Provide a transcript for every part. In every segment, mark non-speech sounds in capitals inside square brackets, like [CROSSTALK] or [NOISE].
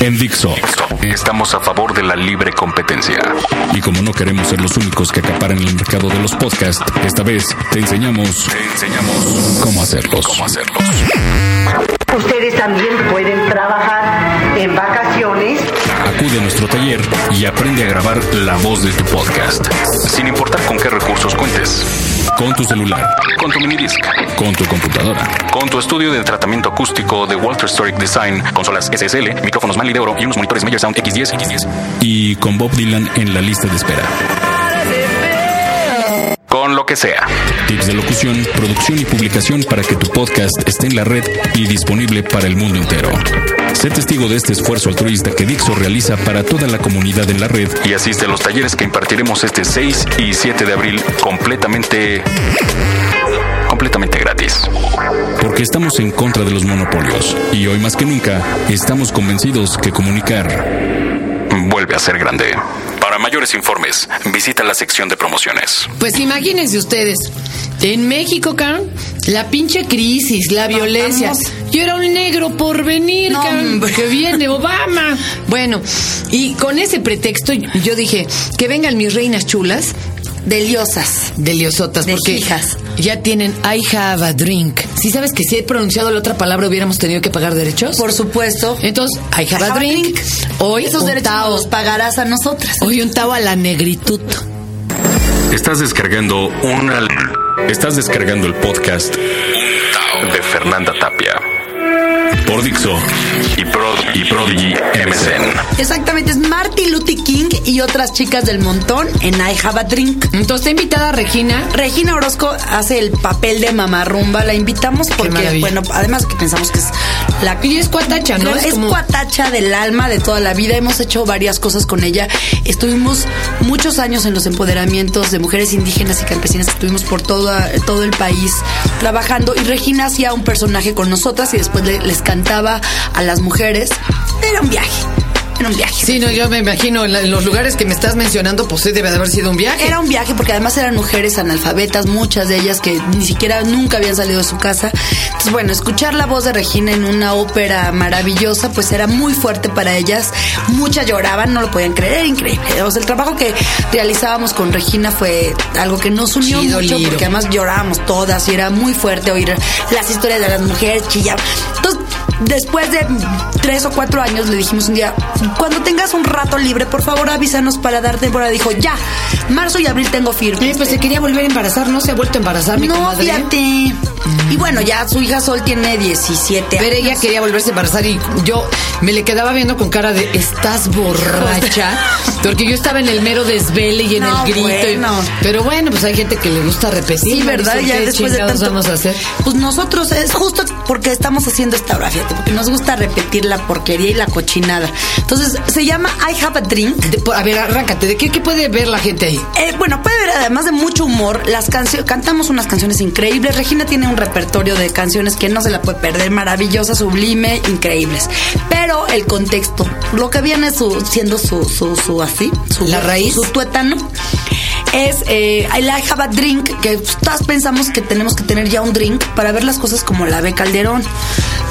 En Dixo. Estamos a favor de la libre competencia. Y como no queremos ser los únicos que acaparan el mercado de los podcasts, esta vez te enseñamos, Te enseñamos cómo hacerlos. cómo hacerlos. Ustedes también y aprende a grabar la voz de tu podcast. Sin importar con qué recursos cuentes. Con tu celular, Con tu minidisc. con tu computadora. Con tu estudio de tratamiento acústico de Walter Storic Design, consolas SSL, micrófonos Manley de oro y unos monitores Meyer Sound X10 X10. Y con Bob Dylan en la lista de espera. Con lo que sea. Tips de locución, producción y publicación para que tu podcast esté en la red y disponible para el mundo entero. Sé testigo de este esfuerzo altruista que Dixo realiza para toda la comunidad en la red Y asiste a los talleres que impartiremos este 6 y 7 de abril completamente. completamente gratis. porque estamos en contra de los monopolios y hoy más que nunca estamos convencidos que comunicar Vuelve a ser grande. Para mayores informes, visita la sección de promociones. Pues imagínense ustedes, en México, Karen, la pinche crisis, la violencia. Yo era un negro por venir, No, que viene [LAUGHS] Obama. Bueno, y con ese pretexto yo dije, que vengan mis reinas chulas, Deliosas. deliosotas, De porque hijas. ya tienen I have a drink. Si sabes que si he pronunciado la otra palabra hubiéramos tenido que pagar derechos. Por supuesto. Entonces, I have a Have a drink. drink. Hoy Esos un derechos tao. los pagarás a nosotras. Hoy un tao a la negritud. Estás descargando una. estás descargando el podcast de Fernanda Tapia por Dixo y, Pro, y Prodigy MSN. Exactamente, es Marty Luther King y otras chicas del montón en I Have a Drink. Entonces, está invitada Regina. Regina Orozco hace el papel de mamarrumba. La invitamos porque, bueno, además que pensamos que es la Y es cuatacha, ¿no? Es, como- cuatacha del alma de toda la vida. Hemos hecho varias cosas con ella. Estuvimos muchos años en los empoderamientos de mujeres indígenas y campesinas. Estuvimos por toda, todo el país trabajando. Y Regina hacía un personaje con nosotras y después les cantaba a las mujeres. Era un viaje. Era un viaje. Sí, no, yo me imagino en, la- en los lugares que me estás mencionando, pues sí debe de haber sido un viaje. Era un viaje porque además eran mujeres analfabetas, muchas de ellas que ni siquiera nunca habían salido de su casa. Entonces, bueno, escuchar la voz de Regina en una ópera maravillosa, pues era muy fuerte para ellas. Muchas lloraban, no lo podían creer, increíble. O sea, el trabajo que realizábamos con Regina fue algo que nos unió Chido, mucho Liro. porque además llorábamos todas y era muy fuerte oír las historias de las mujeres chillar. Entonces, después de tres o cuatro años le dijimos un día, cuando tengas un rato libre, por favor avísanos para dar temporada. Dijo, ya, marzo y abril tengo firme. Eh, pues se quería volver a embarazar, no se ha vuelto a embarazar mi no, comadre. fíjate. Y bueno, ya su hija Sol tiene 17 Pero años. ella quería volverse a embarazar y yo me le quedaba viendo con cara de ¿estás borracha? [LAUGHS] Porque yo estaba en el mero desvele y en No, el grito. y- pero bueno, pues hay gente que le gusta repetir. Sí, ¿verdad? Ya ¿qué después de tanto. vamos a hacer? Pues nosotros es justo porque estamos haciendo esta obra, fíjate, porque nos gusta repetir la porquería y la cochinada. Entonces, se llama I Have a Drink. De- a ver, arráncate. ¿De qué, qué puede ver la gente ahí? Eh, bueno, puede ver además de mucho humor, las canciones, cantamos unas canciones increíbles. Regina tiene un repertorio de canciones que no se la puede perder, maravillosa, sublime, increíbles. Pero el contexto, lo que viene su, siendo su, su, su así, su, La raíz. su tuétano, es eh, I like have a drink, que todas pensamos que tenemos que tener ya un drink para ver las cosas como la ve Calderón.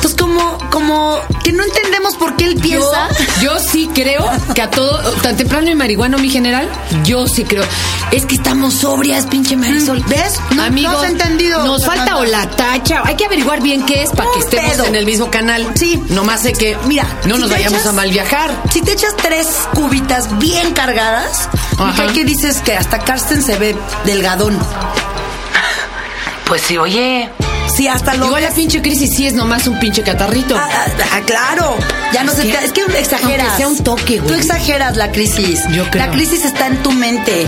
Entonces, como, como que no entendemos por qué él piensa. Yo, yo sí creo que a todo, tan temprano y marihuano, mi general, yo sí creo. Es que estamos sobrias, pinche Marisol. Mm, ¿Ves? No- Amigo, no has entendido, Nos falta Fernanda. o la tacha. Hay que averiguar bien qué es para que estemos pedo. en el mismo canal. Sí. Nomás sé que, Mira, no si nos vayamos echas- a mal viajar. Si te echas tres cubitas bien cargadas. ¿qué que dices que hasta Carsten se ve delgadón? Pues sí, oye. Sí, hasta lo Igual la pinche crisis sí es nomás un pinche catarrito. Ah, ah, ah, claro, ya no se es que exageras. aunque sea un toque, güey. Tú exageras la crisis. Yo creo. La crisis está en tu mente.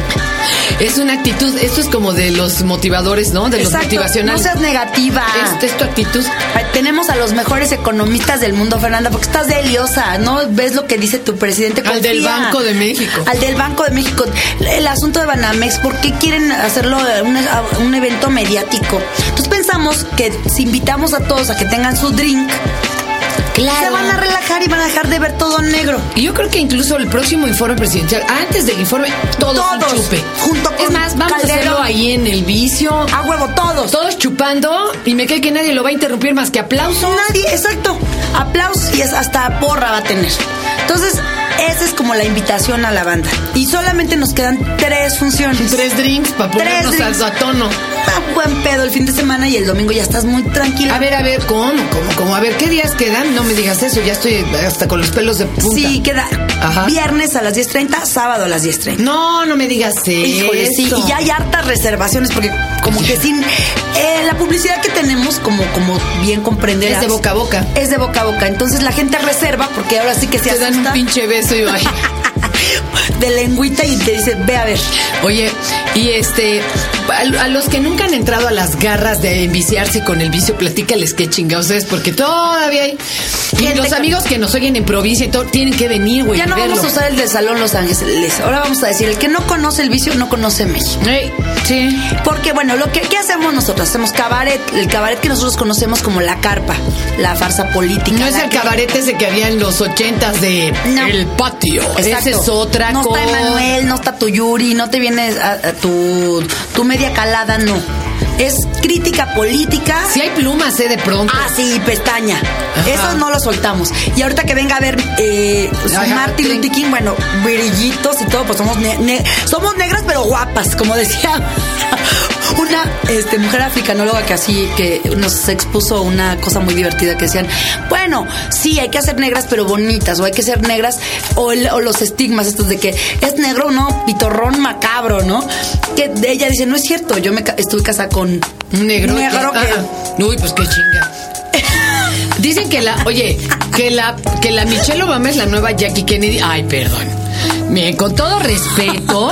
Es una actitud, esto es como de los motivadores, ¿no? De los motivacionales. No seas negativa. Es, es tu actitud. Tenemos a los mejores economistas del mundo, Fernanda, porque estás deliosa, ¿no? ¿Ves lo que dice tu presidente? Al del. Banco de México. Al del Banco de México. El asunto de Banamex, ¿por qué quieren hacerlo un, un evento mediático? Pensamos que si invitamos a todos a que tengan su drink, Claro. se van a relajar y van a dejar de ver todo negro. Y yo creo que incluso el próximo informe presidencial, antes del informe, todos, un Todos, chupe. junto Es con más, vamos Calderón. a hacerlo ahí en el vicio. A huevo, todos. Todos chupando y me cae que nadie lo va a interrumpir más que aplausos. Nadie, exacto. aplausos y es hasta porra va a tener. Entonces, esa es como la invitación a la banda. Y solamente nos quedan tres funciones. Tres drinks para ponernos Tres a, drinks. a tono. Ah, buen pedo el fin de semana y el domingo ya estás muy tranquila. A ver, a ver, ¿cómo? ¿Cómo? ¿Cómo? A ver, ¿qué días quedan? No me digas eso, ya estoy hasta con los pelos de punta. Sí, queda Ajá. viernes a las 10.30, sábado a las 10.30. No, no me digas eso. Híjole, sí, y ya hay hartas reservaciones porque como que sin eh, la publicidad que tenemos, como, como bien comprenderás. Es de boca a boca. Es de boca a boca. Entonces la gente reserva porque ahora sí que se Te dan un asusta pinche beso y [LAUGHS] de lengüita y te dice, ve a ver. Oye, y este, a, los que nunca han entrado a las garras de enviciarse con el vicio, platícales qué chingados es, porque todavía hay. Y los amigos que nos oyen en provincia y todo, tienen que venir, güey. Ya no verlo. vamos a usar el del Salón Los Ángeles. Ahora vamos a decir, el que no conoce el vicio no conoce México. Sí. Porque bueno, lo que ¿qué hacemos nosotros? Hacemos cabaret, el cabaret que nosotros conocemos como la carpa, la farsa política. No es el que- cabaret ese que había en los ochentas de No. El Patio. Esa es otra No cosa. está Emanuel, no está tu Yuri, no te vienes a, a tu, tu media calada, no. Es crítica política. Si hay plumas, eh, de pronto. Ah, sí, pestaña. Ajá. Eso no lo soltamos. Y ahorita que venga a ver eh, su Martin. Luther King, bueno, brillitos y todo, pues somos, ne- ne- somos negras pero guapas, como decía una este, mujer africanóloga que así, que nos expuso una cosa muy divertida que decían, bueno, sí, hay que hacer negras pero bonitas, o hay que ser negras, o, el- o los estigmas estos de que es negro, no, pitorrón macabro, ¿no? Que de ella dice, no es cierto, yo me estuve casada con Un negro. negro que- que- Uy, pues qué chinga. [LAUGHS] Dicen que la, oye, que la, que la Michelle Obama es la nueva Jackie Kennedy. Ay, perdón. Miren, con todo respeto,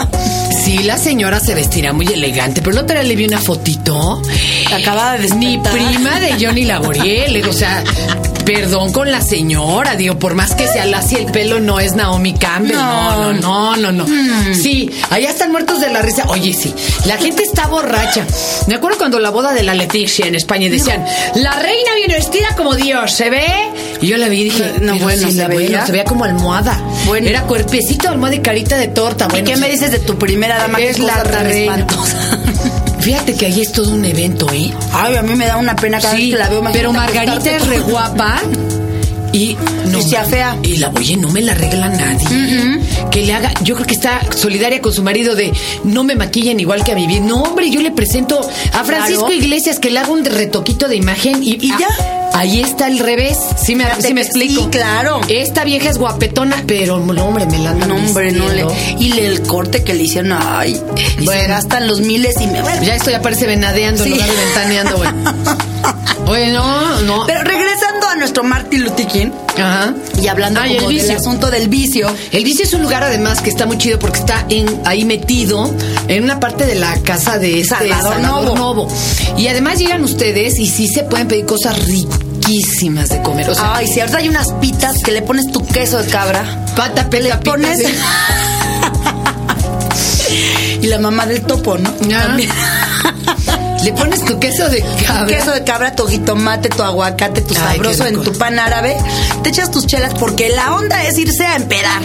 sí, la señora se vestirá muy elegante, pero la otra vez le vi una fotito. Acaba de Ni despertar. prima de Johnny Laboriel, o sea, perdón con la señora, digo, por más que sea lacia el pelo, no es Naomi Campbell, no, no, no, no, no. Sí, allá están muertos de la risa. Oye, sí, la gente está borracha. Me acuerdo cuando la boda de la Leticia en España decían, la reina viene vestida como Dios, ¿se ve? Y yo la vi y dije, No, no, bueno, bueno, ¿se se veía? se veía como almohada. Bueno. Era cuerpecito, almohada y carita de torta. ¿Y qué me dices de tu primera dama? Es cosa la reina. [LAUGHS] Fíjate que ahí es todo un evento, ¿eh? Ay, a mí me da una pena cada vez Sí, que la veo. pero Margarita es re [LAUGHS] guapa y no Y se afea. y la oye no me la arregla nadie que le haga yo creo que está solidaria con su marido de no me maquillen igual que a mi vida no hombre yo le presento a Francisco Claro. Iglesias que le haga un retoquito de imagen y, Y ah, ya. Ahí está el revés sí me, sí me explico sí, claro. esta vieja es guapetona pero no hombre me la andan No, hombre, no le. Y le- el corte que le hicieron, ay. Y se Bueno. gastan los miles y me. Bueno, ya esto ya parece venadeando Sí. en lugar de ventaneando güey [LAUGHS] oye no no Pero regresando a nuestro Martin Luther King Ajá. y hablando Ay, como el del asunto del vicio. El vicio es un lugar además que está muy chido porque está en, ahí metido en una parte de la casa de este Salvador Novo. Novo. Y además llegan ustedes y sí se pueden pedir cosas riquísimas de comer. O sea, Ay, si ahorita hay unas pitas que le pones tu queso de cabra. pata, pele, Le pones. [LAUGHS] y la mamá del topo, ¿no? También. Le pones tu queso de cabra. queso de cabra, tu jitomate, tu aguacate, tu Ay, sabroso en tu pan árabe. Te echas tus chelas porque la onda es irse a empedar.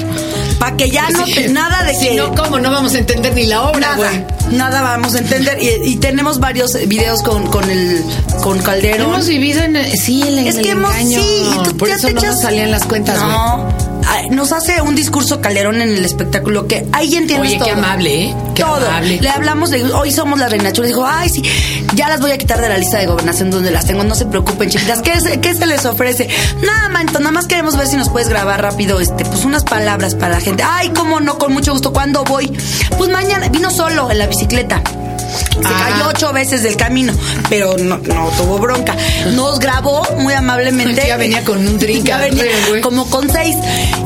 Para que ya no Sí. te, nada de Si que. no, ¿cómo? No vamos a entender ni la obra, Nada, güey. nada vamos a entender. Y, y tenemos varios videos con, con el con Calderón. Hemos vivido en... Sí, en el es que hemos, engaño. sí, y tú Por ya eso te no echas- nos salían las cuentas, güey. No. Nos hace un discurso Calderón en el espectáculo que ahí entiendes Oye, todo. qué amable, ¿eh? Qué todo. amable. Le hablamos de hoy somos la reina chula. Dijo, ay, sí, ya las voy a quitar de la lista de gobernación donde las tengo. No se preocupen, chiquitas. ¿Qué, se- qué se les ofrece? Nada, manto, nada más queremos ver si nos puedes grabar rápido, este, pues unas palabras para la gente. Ay, cómo no, con mucho gusto. ¿Cuándo voy? Pues mañana, vino solo en la bicicleta. Se Ah. cayó ocho veces del camino, pero no, no tuvo bronca. Nos grabó muy amablemente. [LAUGHS] Ya venía con un drink Ya venía como con seis.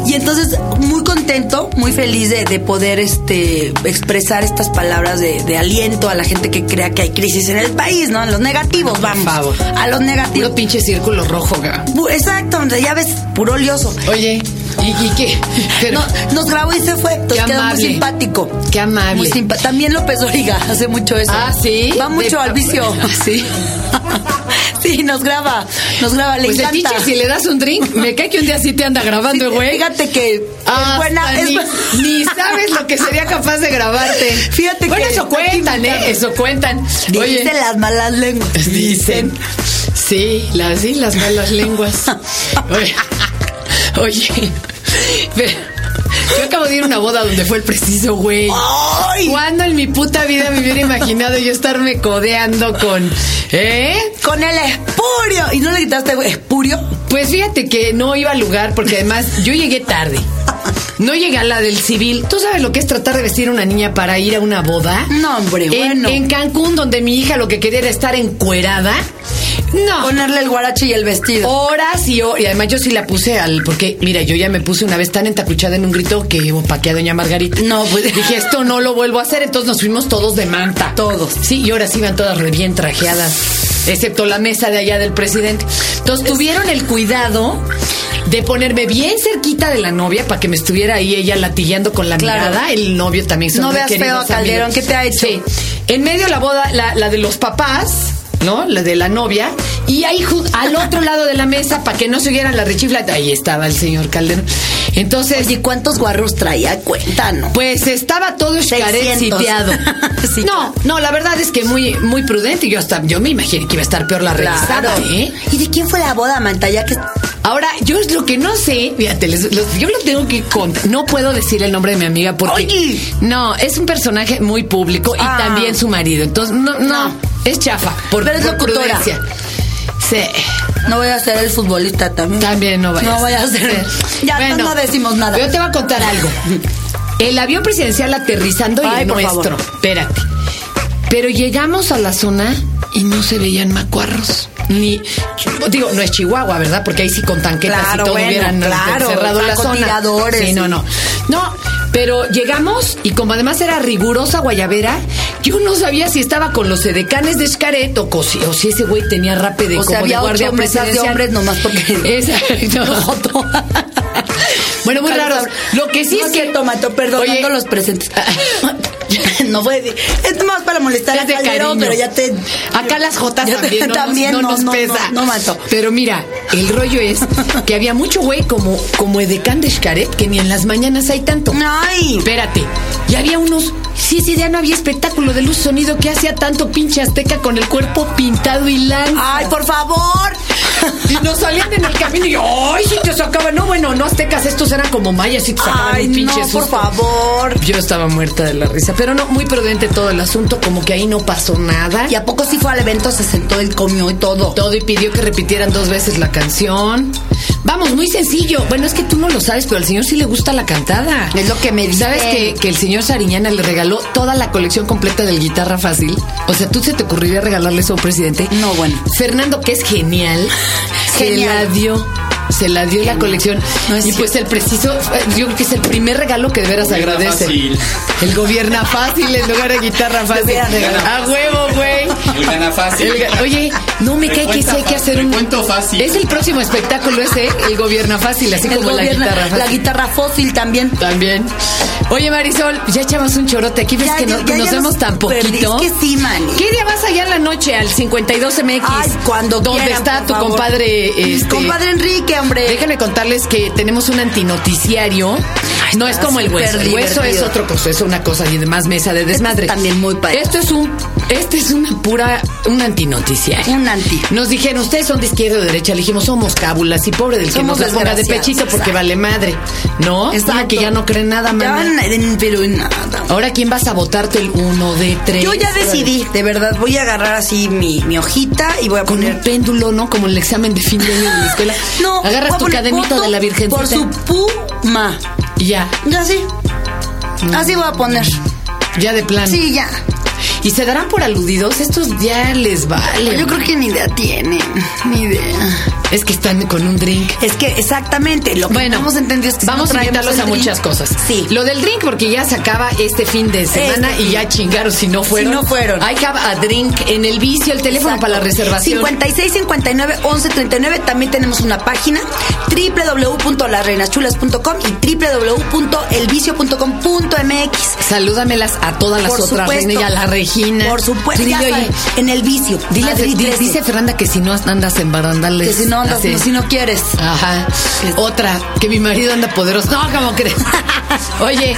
Y entonces, muy contento, muy feliz de, de poder este expresar estas palabras de, de aliento a la gente que crea que hay crisis en el país, ¿no? En los negativos, vamos. favor. A los negativos. Puro pinche círculo rojo, güey. Bu- Exacto, ya ves, puro olioso. Oye, ¿y, y qué? Pero- No, nos grabó y se fue. Entonces Qué quedó muy amable. simpático. Qué amable. Muy simpa- También López Origa hace mucho eso. Ah, ¿sí? Va mucho De- al vicio. [LAUGHS] Sí. [LAUGHS] sí, nos graba. Nos graba, le Pues encanta. si le das un drink, me cae que un día sí te anda grabando, Sí, güey. Fíjate que Ah, es buena. Es [LAUGHS] ni, sabes lo que sería capaz de grabarte. Fíjate bueno, que eso cuentan, ¿eh? Eso cuentan. Dicen Oye, las malas lenguas. dicen. Sí, las, sí, las malas lenguas. Oye, oye, pero yo acabo de ir a una boda donde fue el preciso güey. ¿Cuándo en mi puta vida me hubiera imaginado yo estarme codeando con... ¿Eh? Con el espurio. ¿Y no le quitaste güey, espurio? Pues fíjate que no iba al lugar porque además yo llegué tarde. No llegué a la del civil. ¿Tú sabes lo que es tratar de vestir a una niña para ir a una boda? No, hombre, En- bueno. En Cancún, donde mi hija lo que quería era estar encuerada. No. Ponerle el guarache y el vestido. Horas y horas. Y además yo sí la puse al. Porque, mira, yo ya me puse una vez tan entacuchada en un grito que opaqué a doña Margarita. No, pues- Dije, esto no lo vuelvo a hacer. Entonces nos fuimos todos de manta. Todos. Sí, y ahora sí iban todas re bien trajeadas. Excepto la mesa de allá del presidente. Entonces tuvieron el cuidado de ponerme bien cerquita de la novia para que me estuviera ahí ella latillando con la Claro. mirada. El novio también son No veas feo a Calderón. ¿qué te ha hecho? Sí. En medio la boda, la, la de los papás, ¿no? La de la novia. Y ahí al otro lado de la mesa, para que no se oyeran la rechifla, ahí estaba el señor Calderón. Entonces, Oye, ¿cuántos guarros traía? Cuéntanos. pues estaba todo 600. escareciteado. [LAUGHS] Sí, no, no, la verdad es que muy, muy prudente. Yo hasta, yo me imaginé que iba a estar peor la revisada, ¿eh? ¿Y de quién fue la boda, Manta? Ya que... Ahora, yo es lo que no sé, fíjate, les- los- yo lo tengo que contar. No puedo decir el nombre de mi amiga porque. Oye. No, es un personaje muy público y Ah. también su marido. Entonces, no, no, No. Es chafa. Por, Pero es por locutora. prudencia. Sí. No voy a ser el futbolista también. También no vaya No vaya a ser. Ya no, no decimos nada. Yo te voy a contar algo. El avión presidencial aterrizando y el nuestro. favor. Espérate. Pero llegamos a la zona y no se veían macuarros. Ni, digo, no es Chihuahua, ¿verdad? Porque ahí sí con tanquetas Claro, y todo bueno, hubieran claro, cerrado la zona. sí. no, no. No, pero llegamos y como además era rigurosa guayabera, yo no sabía si estaba con los edecanes de Xcaret o, si- o si ese güey tenía rape de O sea, como de había guardia ocho de presidencial. hombres nomás porque... [LAUGHS] Exacto. [LAUGHS] bueno, muy raro. Lo que sí no es que tomato, perdonando Oye, los presentes. [LAUGHS] no decir. Es más para molestar a Calderón, pero ya te. Acá las jotas Ya también, no, también nos, no, no, nos no, pesa. no, Mato. Pero mira, el rollo es que había mucho güey como, como edecán de Xcaret, que ni en las mañanas hay tanto. Ay. Espérate, y había unos. Si ese día no había espectáculo de luz sonido que hacía tanto pinche azteca con el cuerpo pintado y lanza. Ay, por favor. Y nos salían en el camino y yo, ¡ay, si te sacaban! No, bueno, no aztecas, estos eran como mayas y te sacaban Ay, un pinche no, por favor. Yo estaba muerta de la risa, pero no, muy prudente todo el asunto, como que ahí no pasó nada. ¿Y a poco sí fue al evento? Se sentó, él comió y todo. Todo y pidió que repitieran dos veces la canción. Vamos, muy sencillo. Bueno, es que tú no lo sabes, pero al señor sí le gusta la cantada. Es lo que me dicen. ¿Sabes que, que el señor Sariñana le regaló toda la colección completa del guitarra fácil? O sea, ¿tú se te ocurriría regalarle eso a un presidente? No, bueno. Fernando, que es genial, [LAUGHS] se Genial. la dio. Se la dio la colección. No y pues el preciso, yo creo que es el primer regalo que de veras Gobierna agradece. fácil. El gobierna fácil en lugar de guitarra fácil. A huevo, güey. Muy gana fácil. El oye, no me cae que sí hay que hacer un. Recuento fácil. Es el próximo espectáculo ese, el gobierna fácil, así El como la guitarra fácil. La guitarra fósil también. También. Oye, Marisol, ya echamos un chorote. Aquí ves Ya, que ya, no- ya, nos ya vemos nos tan poquito. Es que sí, man. ¿Qué día vas allá en la noche al 52MX? Ay, cuando ¿Dónde quieran, está por tu favor. compadre? Este, Compadre Enrique, hombre. Déjenme contarles que tenemos un antinoticiario. No es como el hueso. El hueso es otro cosa, es una cosa y demás mesa de desmadre. también muy padre. Esto es un, este es una pura, un antinoticiario. Un anti. Nos dijeron, ustedes son de izquierda o de derecha. Le dijimos, somos cábulas y pobre del que Somos nos la ponga de pechito porque exacto. vale madre. ¿No? Una que ya no cree nada, n- pero nada. Ahora, ¿quién vas a votarte el uno de tres? Yo ya decidí, de verdad, voy a agarrar así mi, mi hojita y voy a Con poner. un péndulo, ¿no? Como el examen de fin de año de la escuela. [LAUGHS] No, Agarras tu voto de la Virgencita. Por su puma. Y ya, Ya sí. Así voy a poner. ya de plano. Sí, ya. ¿Y se darán por aludidos? Estos ya les vale. Yo creo que ni idea tienen. Ni idea. Es que están con un drink. Es que exactamente, lo que Bueno, hemos entendido es que si vamos no a invitarlos a muchas cosas. Sí. Lo del drink, porque ya se acaba este fin de semana Este y ya chingaron si no fueron. no fueron. Hay que a drink en el vicio, el teléfono Exacto. para la reservación. 56 59 11 39. También tenemos una página www.lasreinaschulas.com y www.elvicio.com.mx. Salúdamelas a todas las Por otras reinas y a la Regina. Por supuesto. Dile, ya oye, en el vicio. Dile, Madrid di- 13. dice Fernanda que si no andas en barandales. que si no andas, no, si no quieres. Ajá. Otra, que mi marido anda poderoso. No, ¿cómo crees? [LAUGHS] Oye,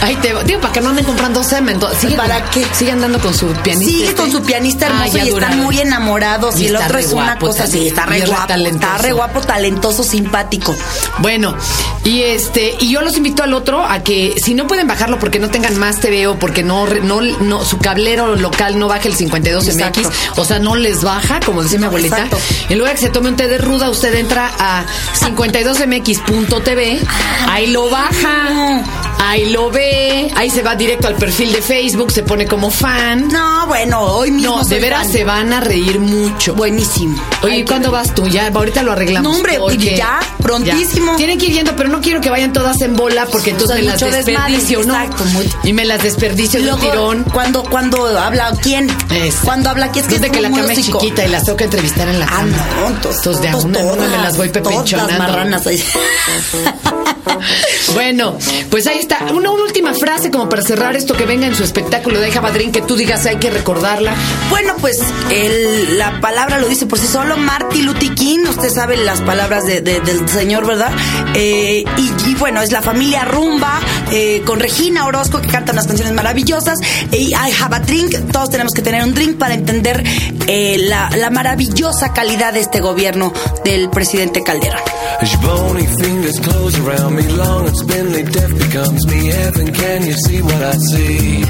Ahí te. Digo, para que no anden comprando semen. Sigue ¿Para con- qué? Sigue andando con su pianista. Sigue este. con su pianista Ah, hermoso ya y están muy enamorados. Y, Y el otro es una guapo cosa así, está re guapo. talentoso. Está re guapo, talentoso, simpático. Bueno, y este, y yo los invito al otro a que si no pueden bajarlo porque no tengan más TV o porque no, no, no su cablero local no baja el 52MX, Exacto. o sea, no les baja, como decía mi abuelita. Exacto. En lugar de que se tome un té de ruda, usted entra a 52mx.tv, ahí lo baja, ahí lo ve, ahí se va directo al perfil de Facebook, se pone como fan. No, bueno, hoy mismo. No, de veras fan. se van a reír mucho. Buenísimo. Oye, Ay, ¿y ¿cuándo vas tú? Ya, ahorita lo arreglamos. No, hombre, porque- ya, prontísimo. Ya. Tienen que ir yendo, pero no quiero que vayan todas en bola porque entonces me las desperdicio, ¿no? exacto, muy- Y me las desperdicio de un tirón. Cuando, cuando habla quién? Es. Cuando habla quién es que Desde es que la cama es chiquita y las tengo que entrevistar en la Ah, cama. no, entonces, Entonces de a una en una me las voy todas, pepenchonando. Todas marranas ahí. [LAUGHS] Bueno, pues ahí está. Una, una última frase como para cerrar esto que venga en su espectáculo de Javadrín, que tú digas hay que recordarla. Bueno, pues el- la palabra lo dice por sí solo. Marty King, usted sabe las palabras de- de- del señor, ¿verdad? Eh, y, y bueno, es la familia Rumba eh, con Regina Orozco que canta unas canciones maravillosas. Y I have a drink. Todos tenemos que tener un drink para entender eh, la, la maravillosa calidad de este gobierno del presidente Calderón. Your close around me, long and spindly, death becomes me. Heaven, can you see what I see?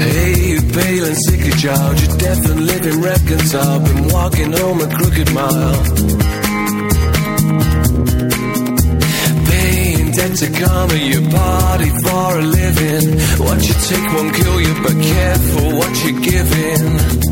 Hey, you pale and sickly child, you're deaf and living reconciled. Been walking home a crooked mile. Paying debt to karma, you party for a living. What you take won't kill you, but careful what you're giving.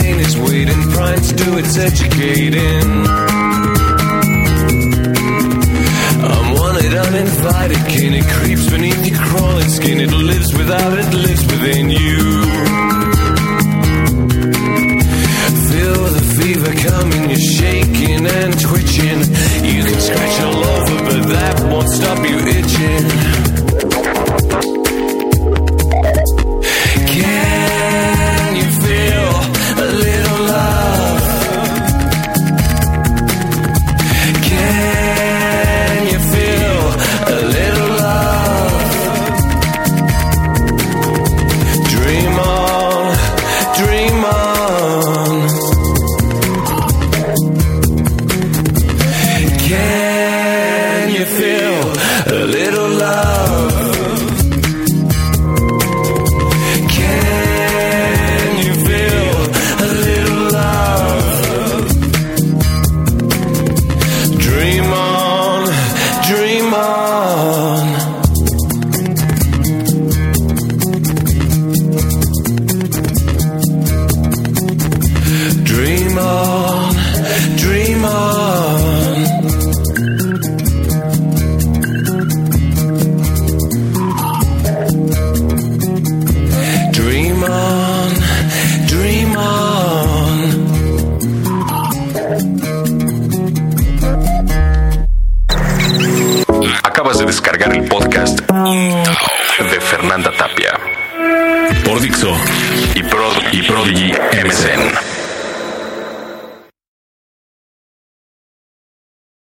Pain is waiting. Prime to do its educating.